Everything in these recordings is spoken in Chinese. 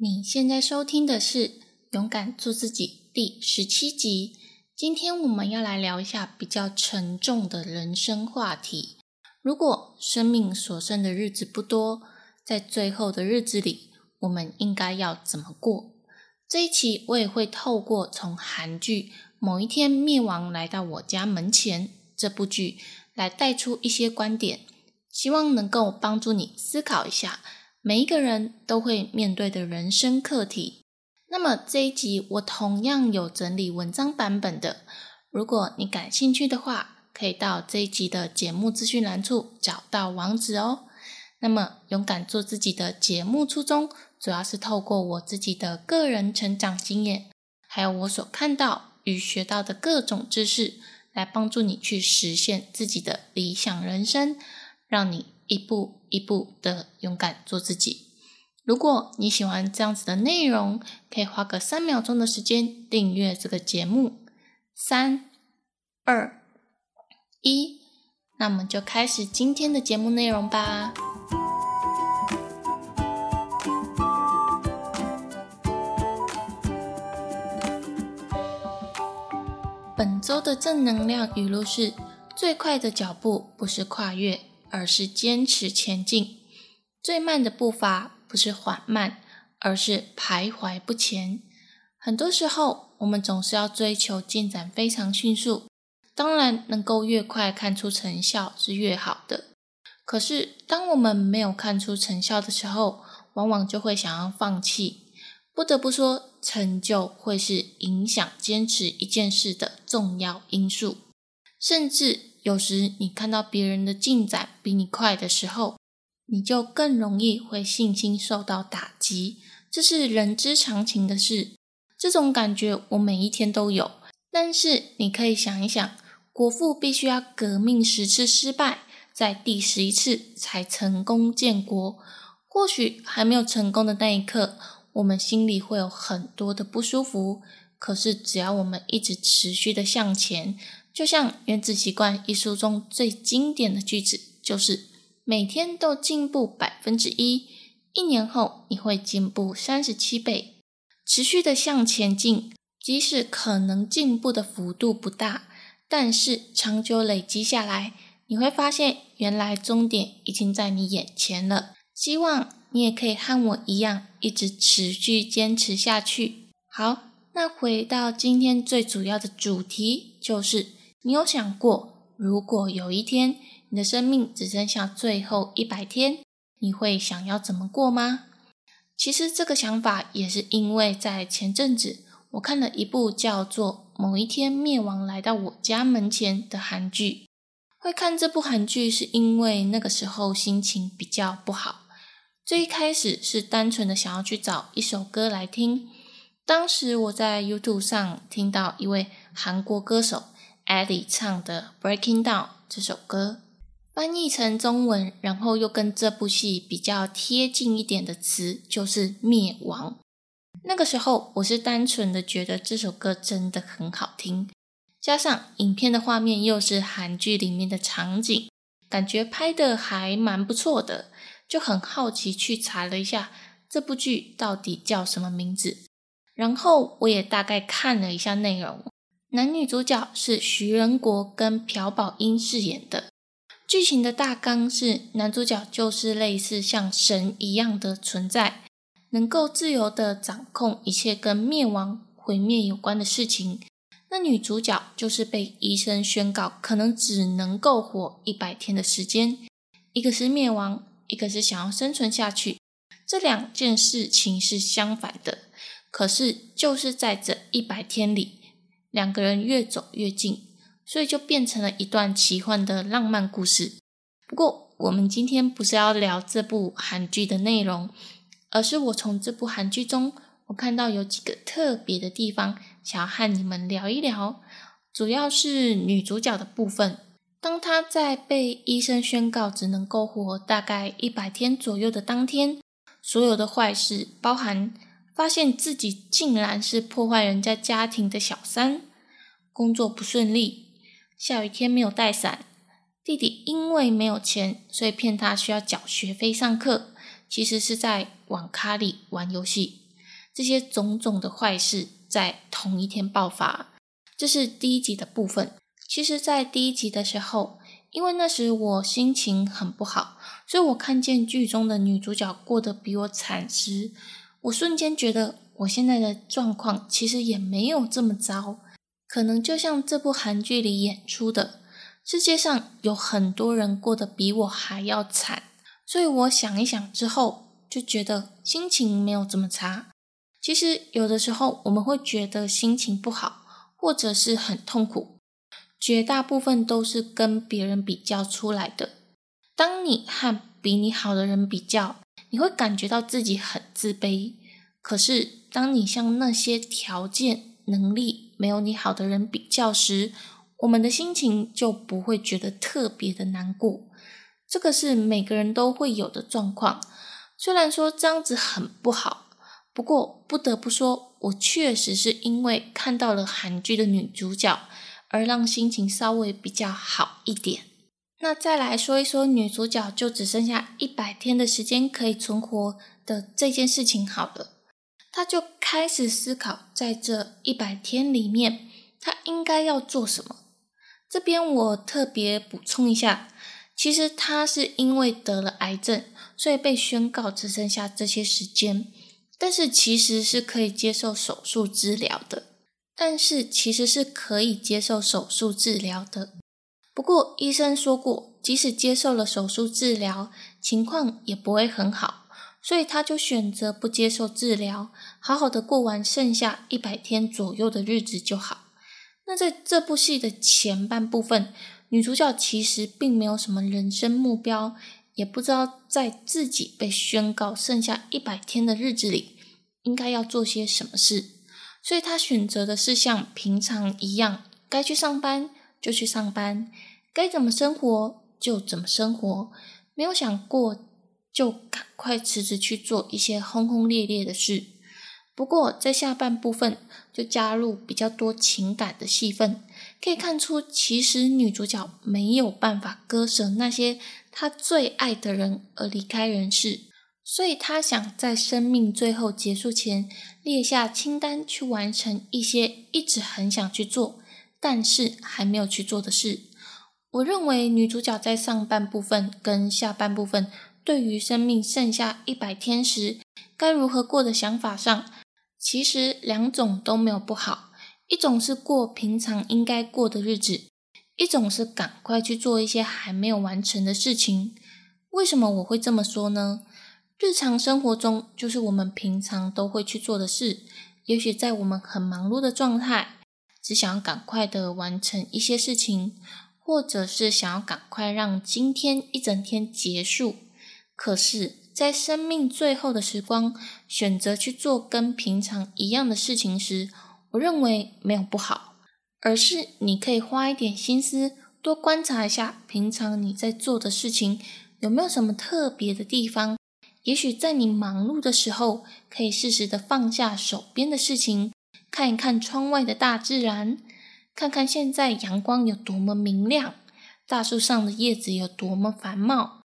你现在收听的是《勇敢做自己》第十七集。今天我们要来聊一下比较沉重的人生话题。如果生命所剩的日子不多，在最后的日子里，我们应该要怎么过？这一期我也会透过从韩剧《某一天灭亡来到我家门前》这部剧来带出一些观点，希望能够帮助你思考一下。每一个人都会面对的人生课题。那么这一集我同样有整理文章版本的，如果你感兴趣的话，可以到这一集的节目资讯栏处找到网址哦。那么勇敢做自己的节目初衷，主要是透过我自己的个人成长经验，还有我所看到与学到的各种知识，来帮助你去实现自己的理想人生，让你。一步一步的勇敢做自己。如果你喜欢这样子的内容，可以花个三秒钟的时间订阅这个节目。三、二、一，那我们就开始今天的节目内容吧。本周的正能量语录是：最快的脚步不是跨越。而是坚持前进，最慢的步伐不是缓慢，而是徘徊不前。很多时候，我们总是要追求进展非常迅速，当然能够越快看出成效是越好的。可是，当我们没有看出成效的时候，往往就会想要放弃。不得不说，成就会是影响坚持一件事的重要因素，甚至。有时你看到别人的进展比你快的时候，你就更容易会信心受到打击，这是人之常情的事。这种感觉我每一天都有。但是你可以想一想，国父必须要革命十次失败，在第十一次才成功建国。或许还没有成功的那一刻，我们心里会有很多的不舒服。可是只要我们一直持续的向前。就像《原子习惯》一书中最经典的句子，就是每天都进步百分之一，一年后你会进步三十七倍。持续的向前进，即使可能进步的幅度不大，但是长久累积下来，你会发现原来终点已经在你眼前了。希望你也可以和我一样，一直持续坚持下去。好，那回到今天最主要的主题，就是。你有想过，如果有一天你的生命只剩下最后一百天，你会想要怎么过吗？其实这个想法也是因为在前阵子我看了一部叫做《某一天灭亡来到我家门前》的韩剧。会看这部韩剧是因为那个时候心情比较不好。最一开始是单纯的想要去找一首歌来听。当时我在 YouTube 上听到一位韩国歌手。Eddie 唱的《Breaking Down》这首歌，翻译成中文，然后又跟这部戏比较贴近一点的词，就是“灭亡”。那个时候，我是单纯的觉得这首歌真的很好听，加上影片的画面又是韩剧里面的场景，感觉拍的还蛮不错的，就很好奇去查了一下这部剧到底叫什么名字，然后我也大概看了一下内容。男女主角是徐仁国跟朴宝英饰演的。剧情的大纲是，男主角就是类似像神一样的存在，能够自由的掌控一切跟灭亡、毁灭有关的事情。那女主角就是被医生宣告可能只能够活一百天的时间，一个是灭亡，一个是想要生存下去。这两件事情是相反的，可是就是在这一百天里。两个人越走越近，所以就变成了一段奇幻的浪漫故事。不过，我们今天不是要聊这部韩剧的内容，而是我从这部韩剧中，我看到有几个特别的地方，想要和你们聊一聊。主要是女主角的部分，当她在被医生宣告只能够活大概一百天左右的当天，所有的坏事，包含。发现自己竟然是破坏人家家庭的小三，工作不顺利，下雨天没有带伞，弟弟因为没有钱，所以骗他需要缴学费上课，其实是在网咖里玩游戏。这些种种的坏事在同一天爆发。这是第一集的部分。其实，在第一集的时候，因为那时我心情很不好，所以我看见剧中的女主角过得比我惨时，我瞬间觉得我现在的状况其实也没有这么糟，可能就像这部韩剧里演出的，世界上有很多人过得比我还要惨。所以我想一想之后，就觉得心情没有这么差。其实有的时候我们会觉得心情不好，或者是很痛苦。绝大部分都是跟别人比较出来的。当你和比你好的人比较，你会感觉到自己很自卑。可是，当你向那些条件、能力没有你好的人比较时，我们的心情就不会觉得特别的难过。这个是每个人都会有的状况。虽然说这样子很不好，不过不得不说，我确实是因为看到了韩剧的女主角。而让心情稍微比较好一点。那再来说一说女主角就只剩下一百天的时间可以存活的这件事情好了。她就开始思考，在这一百天里面，她应该要做什么。这边我特别补充一下，其实她是因为得了癌症，所以被宣告只剩下这些时间，但是其实是可以接受手术治疗的。但是其实是可以接受手术治疗的。不过医生说过，即使接受了手术治疗，情况也不会很好，所以他就选择不接受治疗，好好的过完剩下一百天左右的日子就好。那在这部戏的前半部分，女主角其实并没有什么人生目标，也不知道在自己被宣告剩下一百天的日子里，应该要做些什么事。所以她选择的是像平常一样，该去上班就去上班，该怎么生活就怎么生活，没有想过就赶快辞职去做一些轰轰烈烈的事。不过在下半部分就加入比较多情感的戏份，可以看出其实女主角没有办法割舍那些她最爱的人而离开人世。所以他想在生命最后结束前列下清单，去完成一些一直很想去做，但是还没有去做的事。我认为女主角在上半部分跟下半部分对于生命剩下一百天时该如何过的想法上，其实两种都没有不好。一种是过平常应该过的日子，一种是赶快去做一些还没有完成的事情。为什么我会这么说呢？日常生活中，就是我们平常都会去做的事。也许在我们很忙碌的状态，只想要赶快的完成一些事情，或者是想要赶快让今天一整天结束。可是，在生命最后的时光，选择去做跟平常一样的事情时，我认为没有不好，而是你可以花一点心思，多观察一下平常你在做的事情有没有什么特别的地方。也许在你忙碌的时候，可以适时的放下手边的事情，看一看窗外的大自然，看看现在阳光有多么明亮，大树上的叶子有多么繁茂，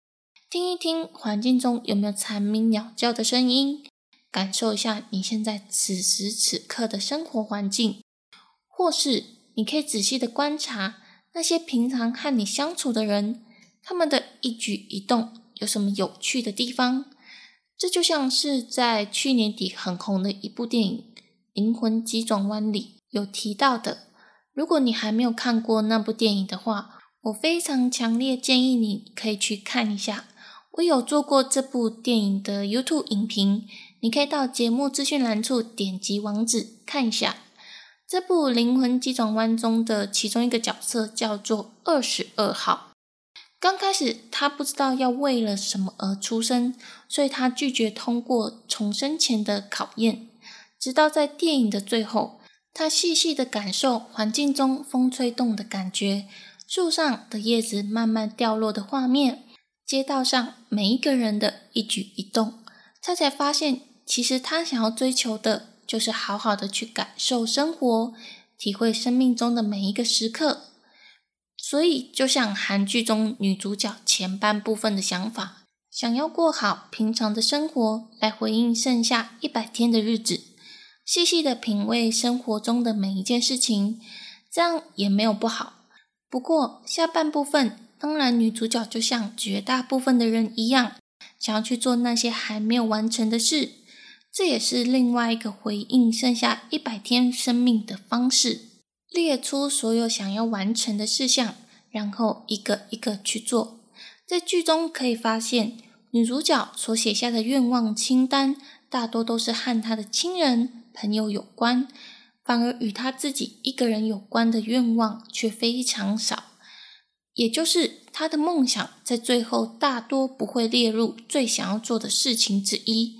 听一听环境中有没有蝉鸣鸟叫的声音，感受一下你现在此时此刻的生活环境，或是你可以仔细的观察那些平常和你相处的人，他们的一举一动有什么有趣的地方。这就像是在去年底很红的一部电影《灵魂急转弯》里有提到的。如果你还没有看过那部电影的话，我非常强烈建议你可以去看一下。我有做过这部电影的 YouTube 影评，你可以到节目资讯栏处点击网址看一下。这部《灵魂急转弯》中的其中一个角色叫做二十二号。刚开始，他不知道要为了什么而出生，所以他拒绝通过重生前的考验。直到在电影的最后，他细细的感受环境中风吹动的感觉，树上的叶子慢慢掉落的画面，街道上每一个人的一举一动，他才发现，其实他想要追求的就是好好的去感受生活，体会生命中的每一个时刻。所以，就像韩剧中女主角前半部分的想法，想要过好平常的生活，来回应剩下一百天的日子，细细的品味生活中的每一件事情，这样也没有不好。不过下半部分，当然女主角就像绝大部分的人一样，想要去做那些还没有完成的事。这也是另外一个回应剩下一百天生命的方式，列出所有想要完成的事项，然后一个一个去做。在剧中可以发现，女主角所写下的愿望清单，大多都是和他的亲人、朋友有关，反而与他自己一个人有关的愿望却非常少。也就是他的梦想，在最后大多不会列入最想要做的事情之一。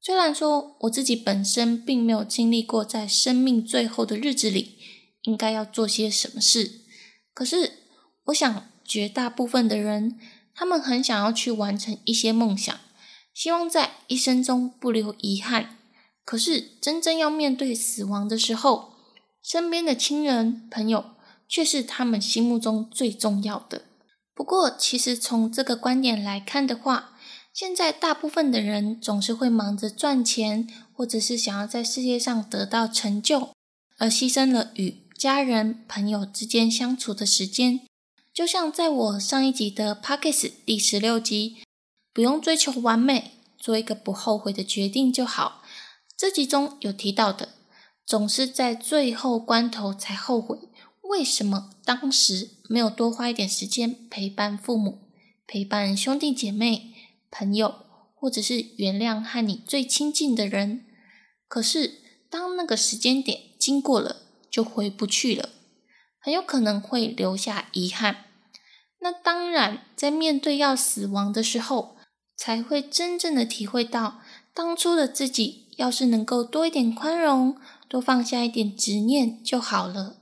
虽然说我自己本身并没有经历过在生命最后的日子里应该要做些什么事，可是我想绝大部分的人，他们很想要去完成一些梦想，希望在一生中不留遗憾。可是真正要面对死亡的时候，身边的亲人朋友却是他们心目中最重要的。不过，其实从这个观点来看的话，现在大部分的人总是会忙着赚钱，或者是想要在世界上得到成就，而牺牲了与家人朋友之间相处的时间。就像在我上一集的 p o c k s t 第十六集，不用追求完美，做一个不后悔的决定就好。这集中有提到的，总是在最后关头才后悔，为什么当时没有多花一点时间陪伴父母，陪伴兄弟姐妹？朋友，或者是原谅和你最亲近的人，可是当那个时间点经过了，就回不去了，很有可能会留下遗憾。那当然，在面对要死亡的时候，才会真正的体会到，当初的自己要是能够多一点宽容，多放下一点执念就好了。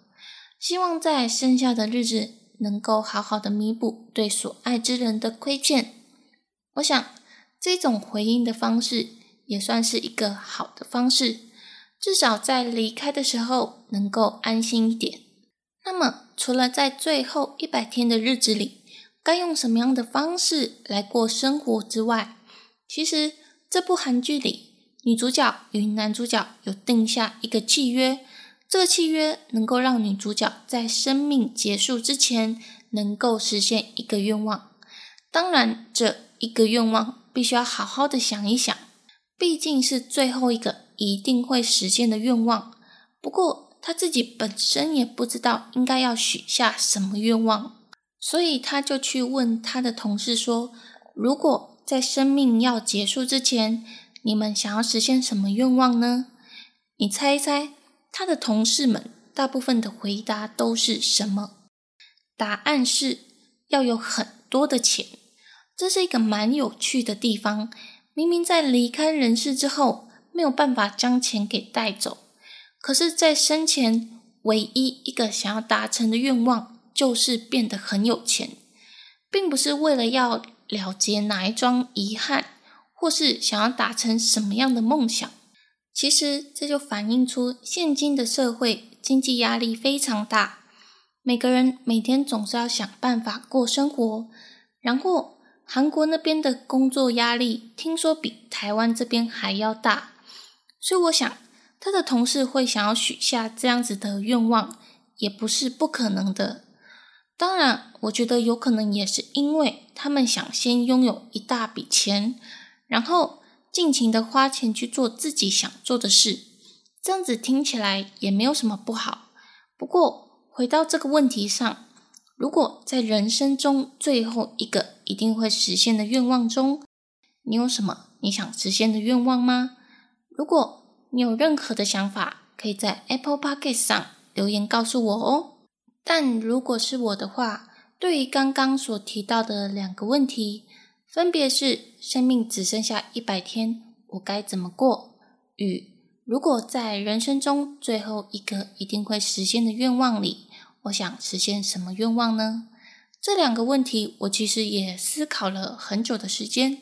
希望在剩下的日子，能够好好的弥补对所爱之人的亏欠。我想，这种回应的方式也算是一个好的方式，至少在离开的时候能够安心一点。那么，除了在最后一百天的日子里，该用什么样的方式来过生活之外，其实这部韩剧里，女主角与男主角有定下一个契约，这个契约能够让女主角在生命结束之前能够实现一个愿望。当然，这。一个愿望必须要好好的想一想，毕竟是最后一个一定会实现的愿望。不过他自己本身也不知道应该要许下什么愿望，所以他就去问他的同事说：“如果在生命要结束之前，你们想要实现什么愿望呢？”你猜一猜，他的同事们大部分的回答都是什么？答案是要有很多的钱。这是一个蛮有趣的地方。明明在离开人世之后没有办法将钱给带走，可是，在生前唯一一个想要达成的愿望就是变得很有钱，并不是为了要了结哪一桩遗憾，或是想要达成什么样的梦想。其实，这就反映出现今的社会经济压力非常大，每个人每天总是要想办法过生活，然后。韩国那边的工作压力，听说比台湾这边还要大，所以我想他的同事会想要许下这样子的愿望，也不是不可能的。当然，我觉得有可能也是因为他们想先拥有一大笔钱，然后尽情的花钱去做自己想做的事。这样子听起来也没有什么不好。不过回到这个问题上。如果在人生中最后一个一定会实现的愿望中，你有什么你想实现的愿望吗？如果你有任何的想法，可以在 Apple Podcast 上留言告诉我哦。但如果是我的话，对于刚刚所提到的两个问题，分别是生命只剩下一百天，我该怎么过？与如果在人生中最后一个一定会实现的愿望里。我想实现什么愿望呢？这两个问题，我其实也思考了很久的时间。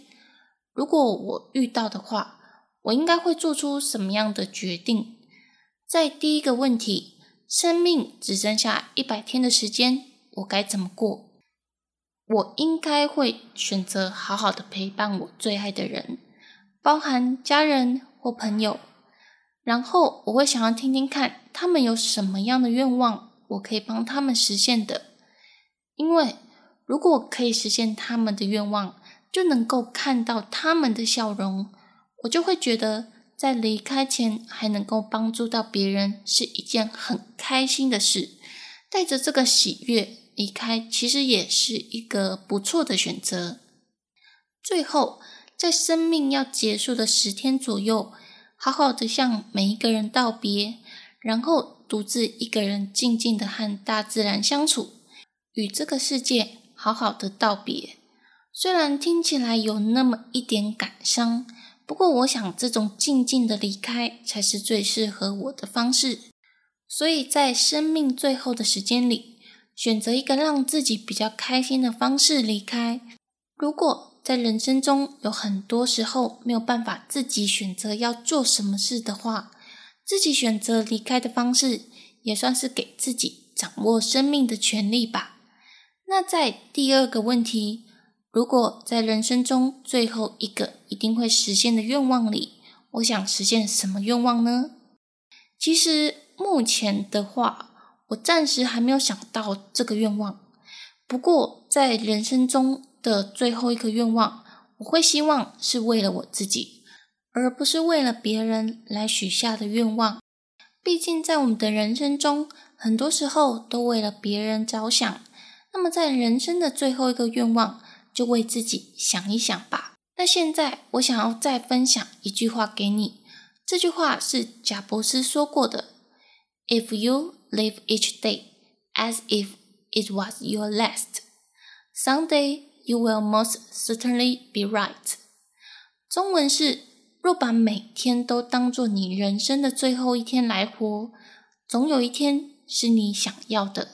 如果我遇到的话，我应该会做出什么样的决定？在第一个问题，生命只剩下一百天的时间，我该怎么过？我应该会选择好好的陪伴我最爱的人，包含家人或朋友。然后我会想要听听看他们有什么样的愿望，我可以帮他们实现的。因为如果可以实现他们的愿望，就能够看到他们的笑容，我就会觉得在离开前还能够帮助到别人是一件很开心的事。带着这个喜悦离开，其实也是一个不错的选择。最后，在生命要结束的十天左右，好好的向每一个人道别，然后独自一个人静静的和大自然相处，与这个世界好好的道别。虽然听起来有那么一点感伤，不过我想这种静静的离开才是最适合我的方式。所以在生命最后的时间里，选择一个让自己比较开心的方式离开。如果在人生中有很多时候没有办法自己选择要做什么事的话，自己选择离开的方式，也算是给自己掌握生命的权利吧。那在第二个问题。如果在人生中最后一个一定会实现的愿望里，我想实现什么愿望呢？其实目前的话，我暂时还没有想到这个愿望。不过在人生中的最后一个愿望，我会希望是为了我自己，而不是为了别人来许下的愿望。毕竟在我们的人生中，很多时候都为了别人着想。那么在人生的最后一个愿望，就为自己想一想吧。那现在我想要再分享一句话给你，这句话是贾博士说过的：“If you live each day as if it was your last, someday you will most certainly be right。”中文是：若把每天都当做你人生的最后一天来活，总有一天是你想要的。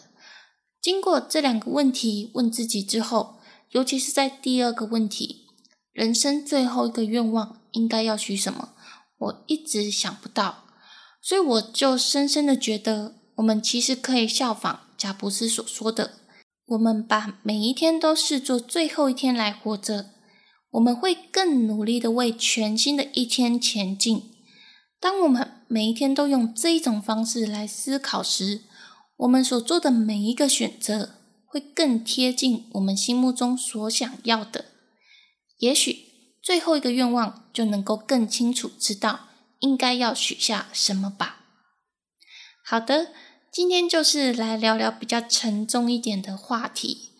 经过这两个问题问自己之后。尤其是在第二个问题，人生最后一个愿望应该要许什么？我一直想不到，所以我就深深的觉得，我们其实可以效仿贾布斯所说的，我们把每一天都视作最后一天来活着，我们会更努力的为全新的一天前进。当我们每一天都用这一种方式来思考时，我们所做的每一个选择。会更贴近我们心目中所想要的，也许最后一个愿望就能够更清楚知道应该要许下什么吧。好的，今天就是来聊聊比较沉重一点的话题。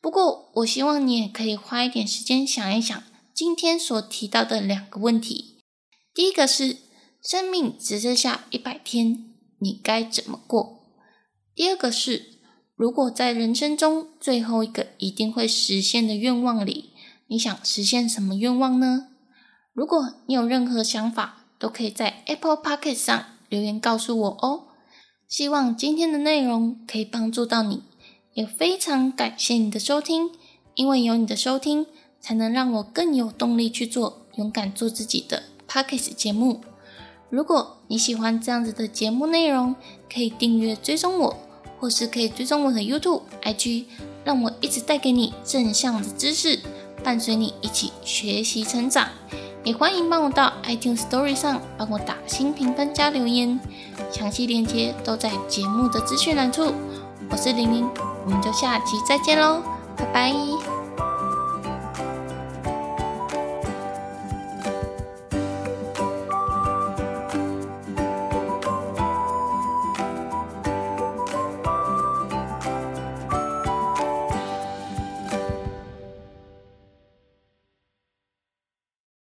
不过，我希望你也可以花一点时间想一想今天所提到的两个问题。第一个是，生命只剩下一百天，你该怎么过？第二个是。如果在人生中最后一个一定会实现的愿望里，你想实现什么愿望呢？如果你有任何想法，都可以在 Apple p o c k e t 上留言告诉我哦。希望今天的内容可以帮助到你，也非常感谢你的收听，因为有你的收听，才能让我更有动力去做勇敢做自己的 p o c k e t 节目。如果你喜欢这样子的节目内容，可以订阅追踪我。或是可以追踪我的 YouTube、IG，让我一直带给你正向的知识，伴随你一起学习成长。也欢迎帮我到 iTunes Story 上帮我打新评分加留言，详细链接都在节目的资讯栏处。我是玲玲，我们就下期再见喽，拜拜。